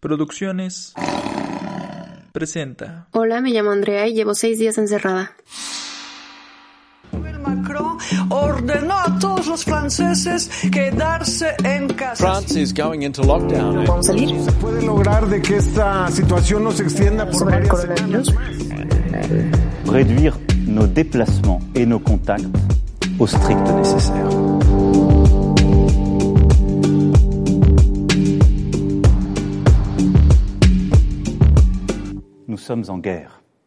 Producciones presenta. Hola, me llamo Andrea y llevo seis días encerrada. Macron ordenó a todos los franceses quedarse en casa. France is going into lockdown. ¿Vamos a salir? se puede lograr de que esta situación no se extienda por Sobre varias coronavirus. réduire nos déplacements et nos contacts au strict nécessaire.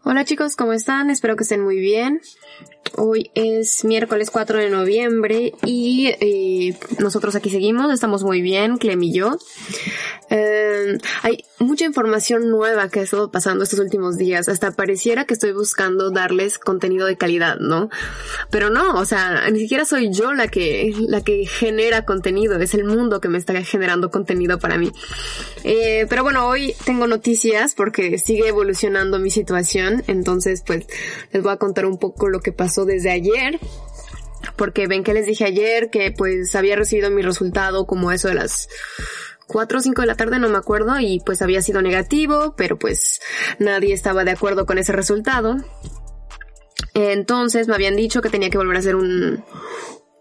Hola chicos, ¿cómo están? Espero que estén muy bien. Hoy es miércoles 4 de noviembre y eh, nosotros aquí seguimos, estamos muy bien, Clem y yo. Eh, hay mucha información nueva que ha estado pasando estos últimos días. Hasta pareciera que estoy buscando darles contenido de calidad, ¿no? Pero no, o sea, ni siquiera soy yo la que, la que genera contenido, es el mundo que me está generando contenido para mí. Eh, pero bueno, hoy tengo noticias porque sigue evolucionando mi situación, entonces pues les voy a contar un poco lo que pasó desde ayer porque ven que les dije ayer que pues había recibido mi resultado como eso de las 4 o 5 de la tarde, no me acuerdo, y pues había sido negativo, pero pues nadie estaba de acuerdo con ese resultado. Entonces me habían dicho que tenía que volver a hacer un,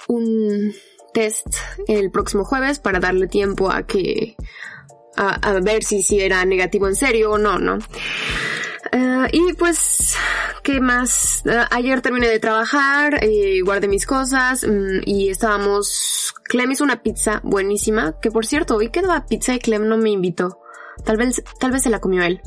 un test el próximo jueves para darle tiempo a que, a, ver si, si era negativo en serio o no, ¿no? Eh, y pues, ¿qué más? Eh, ayer terminé de trabajar, eh, guardé mis cosas mm, y estábamos... Clem hizo una pizza buenísima, que por cierto, hoy quedaba pizza y Clem no me invitó. Tal vez, tal vez se la comió él.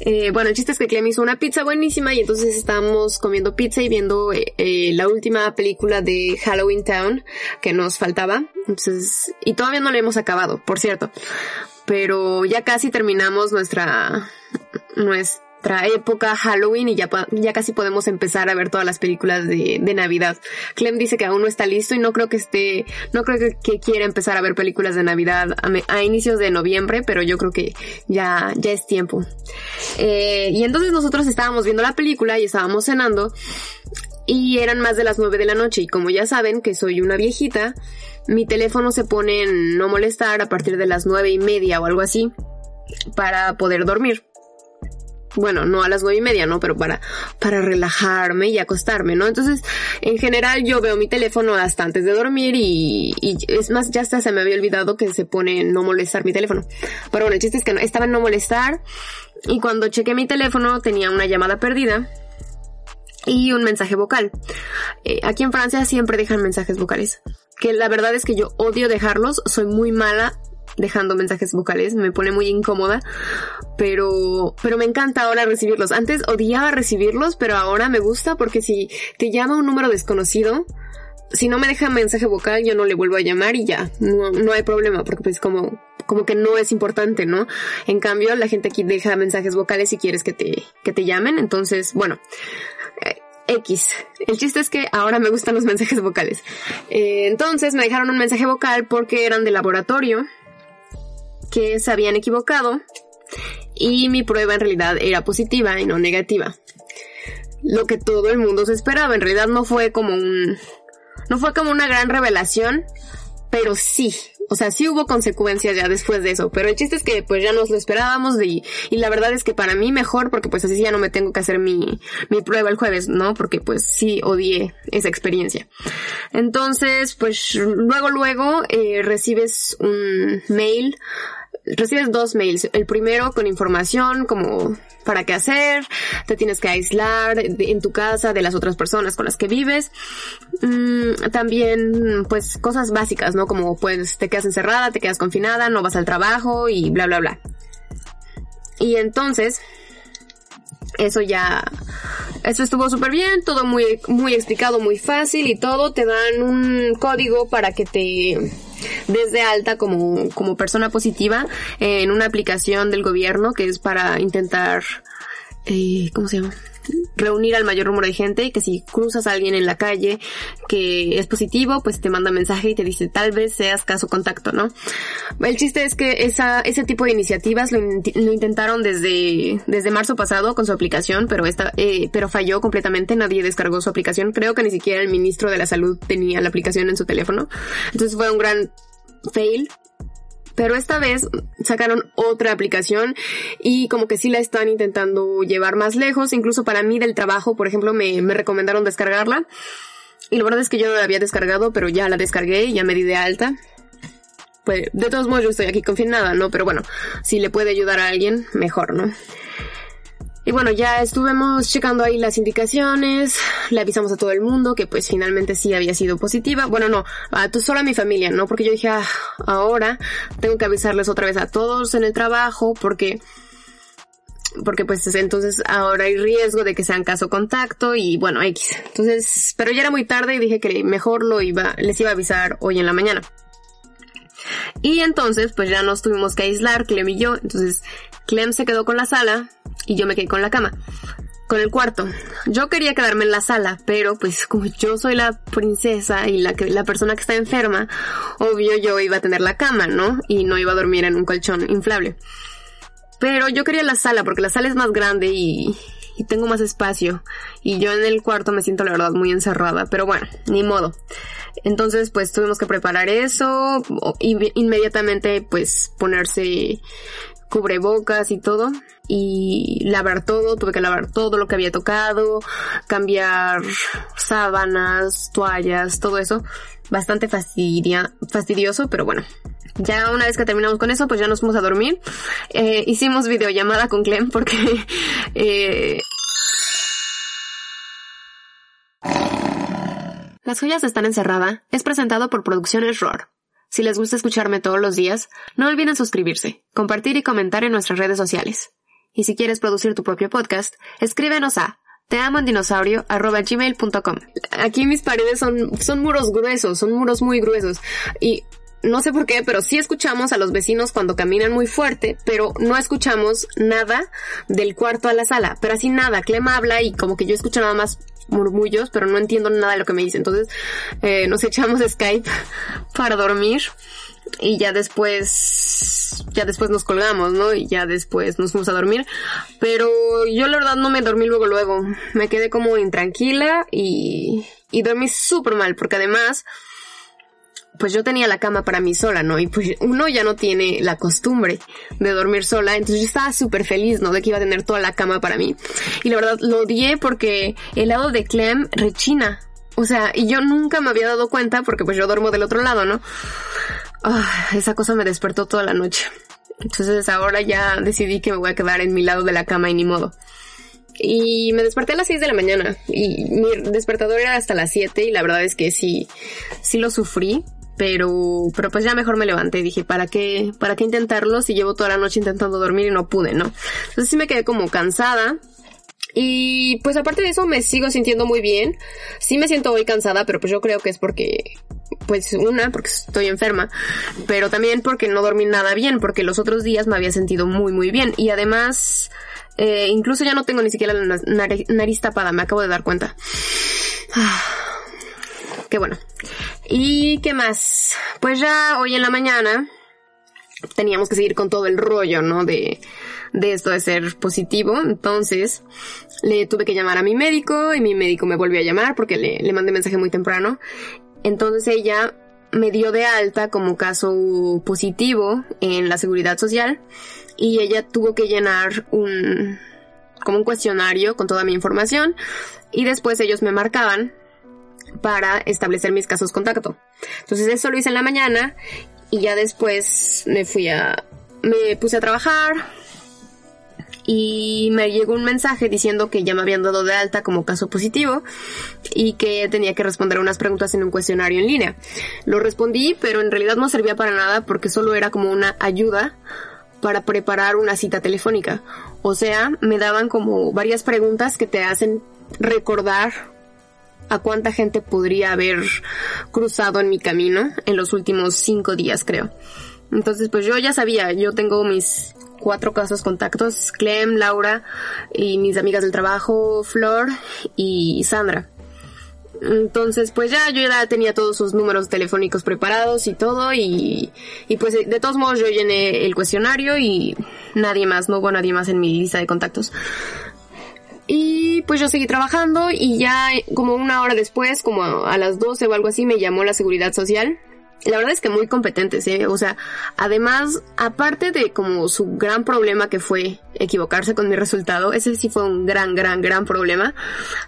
Eh, bueno, el chiste es que Clem hizo una pizza buenísima y entonces estábamos comiendo pizza y viendo eh, eh, la última película de Halloween Town que nos faltaba. Entonces, y todavía no la hemos acabado, por cierto. Pero ya casi terminamos nuestra, nuestra época Halloween y ya, ya casi podemos empezar a ver todas las películas de, de Navidad. Clem dice que aún no está listo y no creo que esté, no creo que, que quiera empezar a ver películas de Navidad a, me- a inicios de noviembre, pero yo creo que ya, ya es tiempo. Eh, y entonces nosotros estábamos viendo la película y estábamos cenando y eran más de las nueve de la noche y como ya saben que soy una viejita, mi teléfono se pone en no molestar a partir de las nueve y media o algo así para poder dormir. Bueno, no a las nueve y media, ¿no? Pero para, para relajarme y acostarme, ¿no? Entonces, en general yo veo mi teléfono hasta antes de dormir y, y es más, ya hasta se me había olvidado que se pone no molestar mi teléfono. Pero bueno, el chiste es que no, estaba en no molestar y cuando chequé mi teléfono tenía una llamada perdida y un mensaje vocal. Eh, aquí en Francia siempre dejan mensajes vocales. Que la verdad es que yo odio dejarlos, soy muy mala dejando mensajes vocales, me pone muy incómoda, pero, pero me encanta ahora recibirlos. Antes odiaba recibirlos, pero ahora me gusta porque si te llama un número desconocido, si no me deja mensaje vocal, yo no le vuelvo a llamar y ya, no, no hay problema, porque pues como, como que no es importante, ¿no? En cambio, la gente aquí deja mensajes vocales si quieres que te, que te llamen, entonces, bueno, eh, X. El chiste es que ahora me gustan los mensajes vocales. Eh, entonces me dejaron un mensaje vocal porque eran de laboratorio, que se habían equivocado y mi prueba en realidad era positiva y no negativa. Lo que todo el mundo se esperaba, en realidad no fue como un, no fue como una gran revelación, pero sí, o sea, sí hubo consecuencias ya después de eso, pero el chiste es que pues ya nos lo esperábamos y, y la verdad es que para mí mejor porque pues así ya no me tengo que hacer mi, mi prueba el jueves, ¿no? Porque pues sí odié esa experiencia. Entonces, pues luego, luego eh, recibes un mail recibes dos mails. El primero con información como para qué hacer, te tienes que aislar en tu casa de las otras personas con las que vives. Mm, también, pues, cosas básicas, ¿no? Como, pues, te quedas encerrada, te quedas confinada, no vas al trabajo y bla, bla, bla. Y entonces, eso ya, eso estuvo súper bien, todo muy, muy explicado, muy fácil y todo. Te dan un código para que te des de alta como, como persona positiva en una aplicación del gobierno que es para intentar, eh, ¿cómo se llama? Reunir al mayor número de gente y que si cruzas a alguien en la calle que es positivo, pues te manda mensaje y te dice tal vez seas caso contacto, ¿no? El chiste es que esa, ese tipo de iniciativas lo, in- lo intentaron desde, desde marzo pasado con su aplicación, pero esta, eh, pero falló completamente, nadie descargó su aplicación, creo que ni siquiera el ministro de la salud tenía la aplicación en su teléfono, entonces fue un gran fail Pero esta vez sacaron otra aplicación y como que sí la están intentando llevar más lejos. Incluso para mí del trabajo, por ejemplo, me, me recomendaron descargarla. Y la verdad es que yo no la había descargado, pero ya la descargué y ya me di de alta. Pues, de todos modos yo estoy aquí confinada, ¿no? Pero bueno, si le puede ayudar a alguien, mejor, ¿no? Y bueno, ya estuvimos checando ahí las indicaciones, le avisamos a todo el mundo que pues finalmente sí había sido positiva. Bueno, no, a tu, solo a mi familia, ¿no? Porque yo dije, ah, ahora tengo que avisarles otra vez a todos en el trabajo porque porque pues entonces ahora hay riesgo de que sean caso contacto y bueno, X. Entonces, pero ya era muy tarde y dije que mejor lo iba, les iba a avisar hoy en la mañana. Y entonces, pues ya nos tuvimos que aislar, Clem y yo. Entonces, Clem se quedó con la sala y yo me quedé con la cama. Con el cuarto. Yo quería quedarme en la sala, pero pues como yo soy la princesa y la, que, la persona que está enferma, obvio yo iba a tener la cama, ¿no? Y no iba a dormir en un colchón inflable. Pero yo quería la sala porque la sala es más grande y, y tengo más espacio. Y yo en el cuarto me siento la verdad muy encerrada. Pero bueno, ni modo. Entonces pues tuvimos que preparar eso. Inmediatamente pues ponerse cubrebocas y todo y lavar todo, tuve que lavar todo lo que había tocado, cambiar sábanas, toallas, todo eso, bastante fastidia, fastidioso, pero bueno. Ya una vez que terminamos con eso, pues ya nos fuimos a dormir. Eh, hicimos videollamada con Clem porque eh... Las joyas están encerrada es presentado por Producciones ROR. Si les gusta escucharme todos los días, no olviden suscribirse, compartir y comentar en nuestras redes sociales. Y si quieres producir tu propio podcast, escríbenos a teamondinosaurio.gmail.com Aquí mis paredes son, son muros gruesos, son muros muy gruesos. Y no sé por qué, pero sí escuchamos a los vecinos cuando caminan muy fuerte, pero no escuchamos nada del cuarto a la sala. Pero así nada, Clem habla y como que yo escucho nada más murmullos, pero no entiendo nada de lo que me dice. Entonces eh, nos echamos Skype para dormir y ya después, ya después nos colgamos, ¿no? Y ya después nos fuimos a dormir. Pero yo la verdad no me dormí luego, luego. Me quedé como intranquila y, y dormí súper mal, porque además, pues yo tenía la cama para mí sola, ¿no? Y pues uno ya no tiene la costumbre de dormir sola, entonces yo estaba súper feliz, ¿no? De que iba a tener toda la cama para mí. Y la verdad lo odié porque el lado de Clem rechina. O sea, y yo nunca me había dado cuenta porque pues yo duermo del otro lado, ¿no? Ah, esa cosa me despertó toda la noche. Entonces ahora ya decidí que me voy a quedar en mi lado de la cama y ni modo. Y me desperté a las 6 de la mañana y mi despertador era hasta las 7 y la verdad es que sí, sí lo sufrí pero, pero pues ya mejor me levanté dije, ¿para qué, para qué intentarlo si llevo toda la noche intentando dormir y no pude, no? Entonces sí me quedé como cansada. Y pues aparte de eso me sigo sintiendo muy bien. Sí me siento hoy cansada, pero pues yo creo que es porque, pues una, porque estoy enferma, pero también porque no dormí nada bien, porque los otros días me había sentido muy muy bien. Y además, eh, incluso ya no tengo ni siquiera la nariz tapada, me acabo de dar cuenta. Qué bueno. ¿Y qué más? Pues ya hoy en la mañana teníamos que seguir con todo el rollo, ¿no? De, de esto de ser positivo. Entonces, le tuve que llamar a mi médico y mi médico me volvió a llamar porque le, le mandé mensaje muy temprano. Entonces ella me dio de alta como caso positivo en la seguridad social y ella tuvo que llenar un, como un cuestionario con toda mi información y después ellos me marcaban para establecer mis casos contacto. Entonces eso lo hice en la mañana y ya después me fui a, me puse a trabajar y me llegó un mensaje diciendo que ya me habían dado de alta como caso positivo y que tenía que responder unas preguntas en un cuestionario en línea. Lo respondí, pero en realidad no servía para nada porque solo era como una ayuda para preparar una cita telefónica. O sea, me daban como varias preguntas que te hacen recordar a cuánta gente podría haber cruzado en mi camino en los últimos cinco días, creo. Entonces, pues yo ya sabía, yo tengo mis cuatro casos contactos, Clem, Laura y mis amigas del trabajo, Flor y Sandra. Entonces, pues ya yo ya tenía todos sus números telefónicos preparados y todo y, y pues de todos modos yo llené el cuestionario y nadie más, no hubo nadie más en mi lista de contactos. Y pues yo seguí trabajando y ya como una hora después, como a las 12 o algo así, me llamó la seguridad social la verdad es que muy competentes, ¿eh? O sea, además, aparte de como su gran problema que fue equivocarse con mi resultado, ese sí fue un gran, gran, gran problema.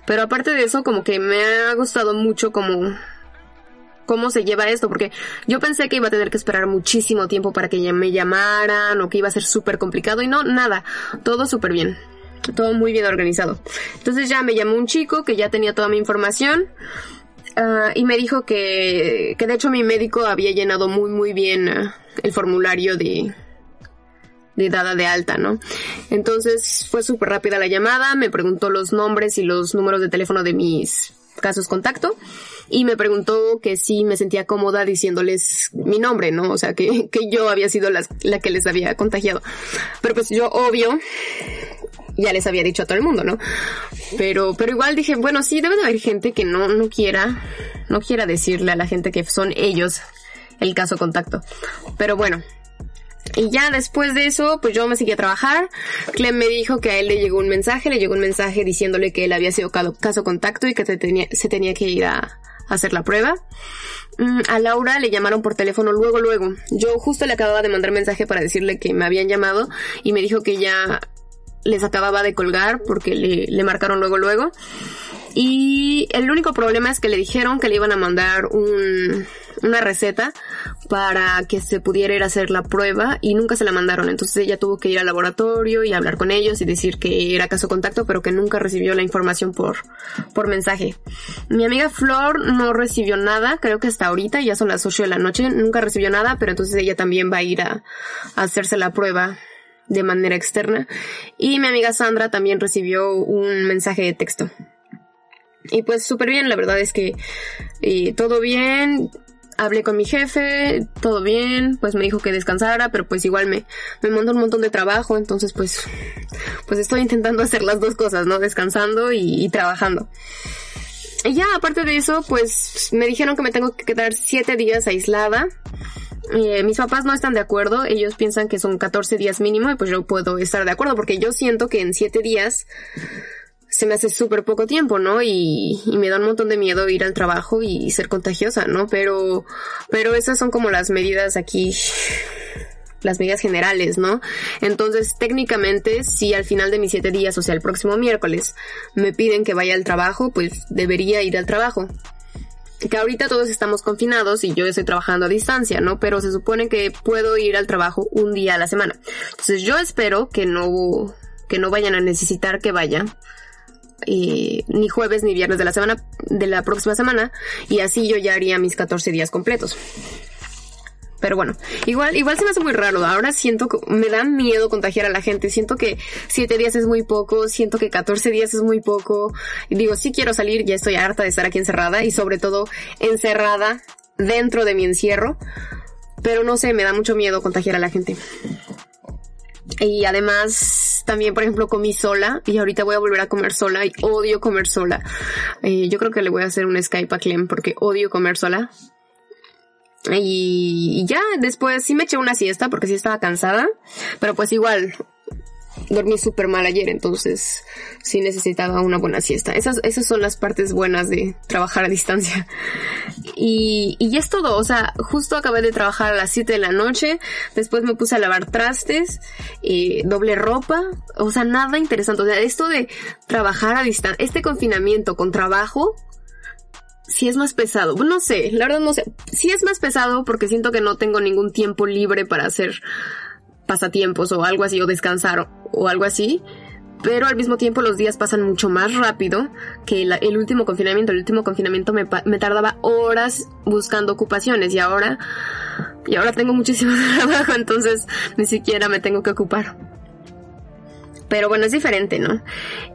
Pero aparte de eso, como que me ha gustado mucho como cómo se lleva esto, porque yo pensé que iba a tener que esperar muchísimo tiempo para que me llamaran o que iba a ser súper complicado y no, nada, todo súper bien, todo muy bien organizado. Entonces ya me llamó un chico que ya tenía toda mi información ah, y me dijo que, que de hecho mi médico había llenado muy muy bien ah, el formulario de, de dada de alta, ¿no? Entonces fue súper rápida la llamada, me preguntó los nombres y los números de teléfono de mis casos contacto y me preguntó que si me sentía cómoda diciéndoles mi nombre, ¿no? O sea, que, que yo había sido la, la que les había contagiado. Pero pues yo, obvio, ya les había dicho a todo el mundo, ¿no? Pero, pero igual dije, bueno, sí, debe de haber gente que no, no quiera, no quiera decirle a la gente que son ellos el caso contacto. Pero bueno, y ya después de eso, pues yo me seguí a trabajar. Clem me dijo que a él le llegó un mensaje, le llegó un mensaje diciéndole que él había sido caso contacto y que se tenía, se tenía que ir a, hacer la prueba. Mm, a Laura le llamaron por teléfono luego, luego. Yo justo le acababa de mandar mensaje para decirle que me habían llamado y me dijo que ya les acababa de colgar porque le, le marcaron luego, luego. Y el único problema es que le dijeron que le iban a mandar un, una receta para que se pudiera ir a hacer la prueba y nunca se la mandaron. Entonces ella tuvo que ir al laboratorio y hablar con ellos y decir que era caso contacto, pero que nunca recibió la información por, por mensaje. Mi amiga Flor no recibió nada, creo que hasta ahorita, ya son las 8 de la noche, nunca recibió nada, pero entonces ella también va a ir a, a hacerse la prueba de manera externa. Y mi amiga Sandra también recibió un mensaje de texto. Y pues súper bien, la verdad es que eh, todo bien. Hablé con mi jefe, todo bien, pues me dijo que descansara, pero pues igual me, me mandó un montón de trabajo, entonces pues, pues estoy intentando hacer las dos cosas, ¿no? Descansando y, y trabajando. Y ya, aparte de eso, pues me dijeron que me tengo que quedar siete días aislada. Eh, mis papás no están de acuerdo, ellos piensan que son 14 días mínimo y pues yo puedo estar de acuerdo porque yo siento que en siete días se me hace súper poco tiempo, ¿no? Y, y, me da un montón de miedo ir al trabajo y ser contagiosa, ¿no? Pero, pero esas son como las medidas aquí, las medidas generales, ¿no? Entonces, técnicamente, si al final de mis siete días, o sea, el próximo miércoles, me piden que vaya al trabajo, pues debería ir al trabajo que ahorita todos estamos confinados y yo estoy trabajando a distancia, ¿no? Pero se supone que puedo ir al trabajo un día a la semana. Entonces yo espero que no, que no vayan a necesitar que vaya ni jueves ni viernes de la semana, de la próxima semana, y así yo ya haría mis 14 días completos. Pero bueno, igual, igual se me hace muy raro. Ahora siento que me da miedo contagiar a la gente. Siento que 7 días es muy poco, siento que 14 días es muy poco. Digo, sí quiero salir, ya estoy harta de estar aquí encerrada y sobre todo encerrada dentro de mi encierro. Pero no sé, me da mucho miedo contagiar a la gente. Y además, también, por ejemplo, comí sola y ahorita voy a volver a comer sola y odio comer sola. Eh, yo creo que le voy a hacer un Skype a Clem porque odio comer sola. Y, ya, después sí me eché una siesta porque sí estaba cansada, pero pues igual, dormí súper mal ayer, entonces sí necesitaba una buena siesta. Esas, esas son las partes buenas de trabajar a distancia. Y, y es todo, o sea, justo acabé de trabajar a las 7 de la noche, después me puse a lavar trastes, eh, doble ropa, o sea, nada interesante. O sea, esto de trabajar a distancia, este confinamiento con trabajo, sí es más pesado. No sé, la verdad no sé. Sí es más pesado porque siento que no tengo ningún tiempo libre para hacer pasatiempos o algo así, o descansar o, algo así. Pero al mismo tiempo los días pasan mucho más rápido que el último confinamiento. El último confinamiento me, me, tardaba horas buscando ocupaciones y ahora, y ahora tengo muchísimo trabajo, entonces ni siquiera me tengo que ocupar. Pero bueno, es diferente, ¿no?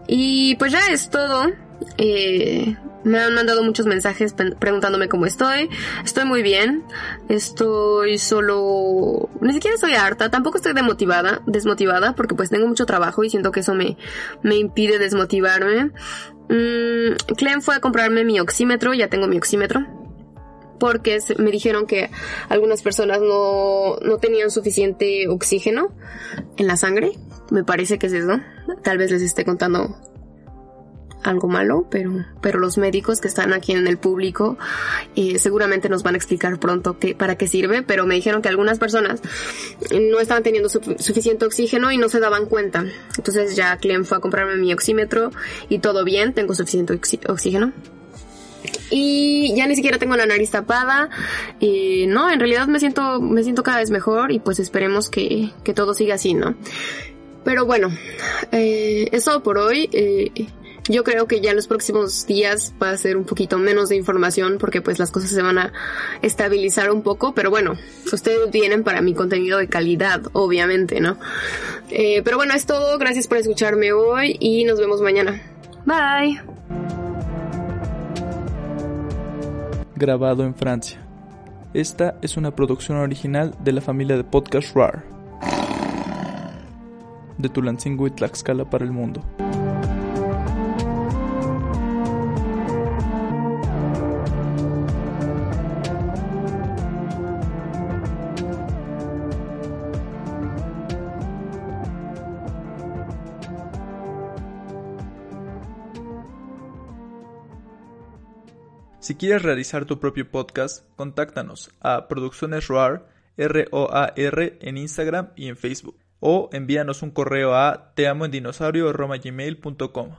Y pues ya es todo. Eh, me han mandado muchos mensajes preguntándome cómo estoy. Estoy muy bien. Estoy solo... Ni siquiera estoy harta. Tampoco estoy demotivada, desmotivada, porque pues tengo mucho trabajo y siento que eso me, me impide desmotivarme. Mm, Clem fue a comprarme mi oxímetro. Ya tengo mi oxímetro. Porque me dijeron que algunas personas no, no tenían suficiente oxígeno en la sangre. Me parece que es eso. Tal vez les esté contando algo malo, pero, pero los médicos que están aquí en el público eh, seguramente nos van a explicar pronto qué, para qué sirve, pero me dijeron que algunas personas no estaban teniendo suficiente oxígeno y no se daban cuenta. Entonces ya Clem fue a comprarme mi oxímetro y todo bien, tengo suficiente oxígeno. Y ya ni siquiera tengo la nariz tapada. y no, en realidad me siento, me siento cada vez mejor y pues esperemos que, que todo siga así, ¿no? Pero bueno, eh, eso por hoy. Eh, yo creo que ya en los próximos días va a ser un poquito menos de información porque pues las cosas se van a estabilizar un poco, pero bueno, ustedes vienen para mi contenido de calidad, obviamente, ¿no? Eh, pero bueno, es todo, gracias por escucharme hoy y nos vemos mañana. Bye. Grabado en Francia. Esta es una producción original de la familia de podcast RAR. De Tulancingo y Tlaxcala para el mundo. Si quieres realizar tu propio podcast, contáctanos a Producciones ROAR, R-O-A-R, en Instagram y en Facebook. O envíanos un correo a teamoendinosaurio.com.